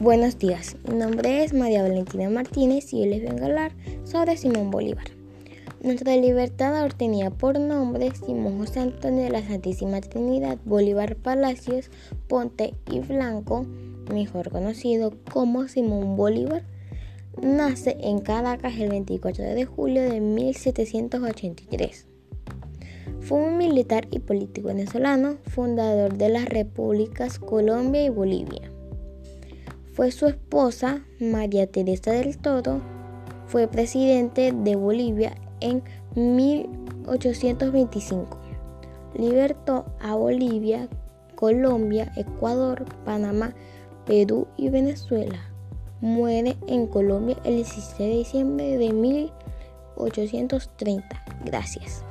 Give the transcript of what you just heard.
Buenos días, mi nombre es María Valentina Martínez y hoy les vengo a hablar sobre Simón Bolívar. Nuestro libertador tenía por nombre Simón José Antonio de la Santísima Trinidad Bolívar Palacios Ponte y Blanco, mejor conocido como Simón Bolívar. Nace en Caracas el 24 de julio de 1783. Fue un militar y político venezolano, fundador de las repúblicas Colombia y Bolivia fue su esposa, María Teresa del Toro, fue presidente de Bolivia en 1825. Libertó a Bolivia, Colombia, Ecuador, Panamá, Perú y Venezuela. Muere en Colombia el 16 de diciembre de 1830. Gracias.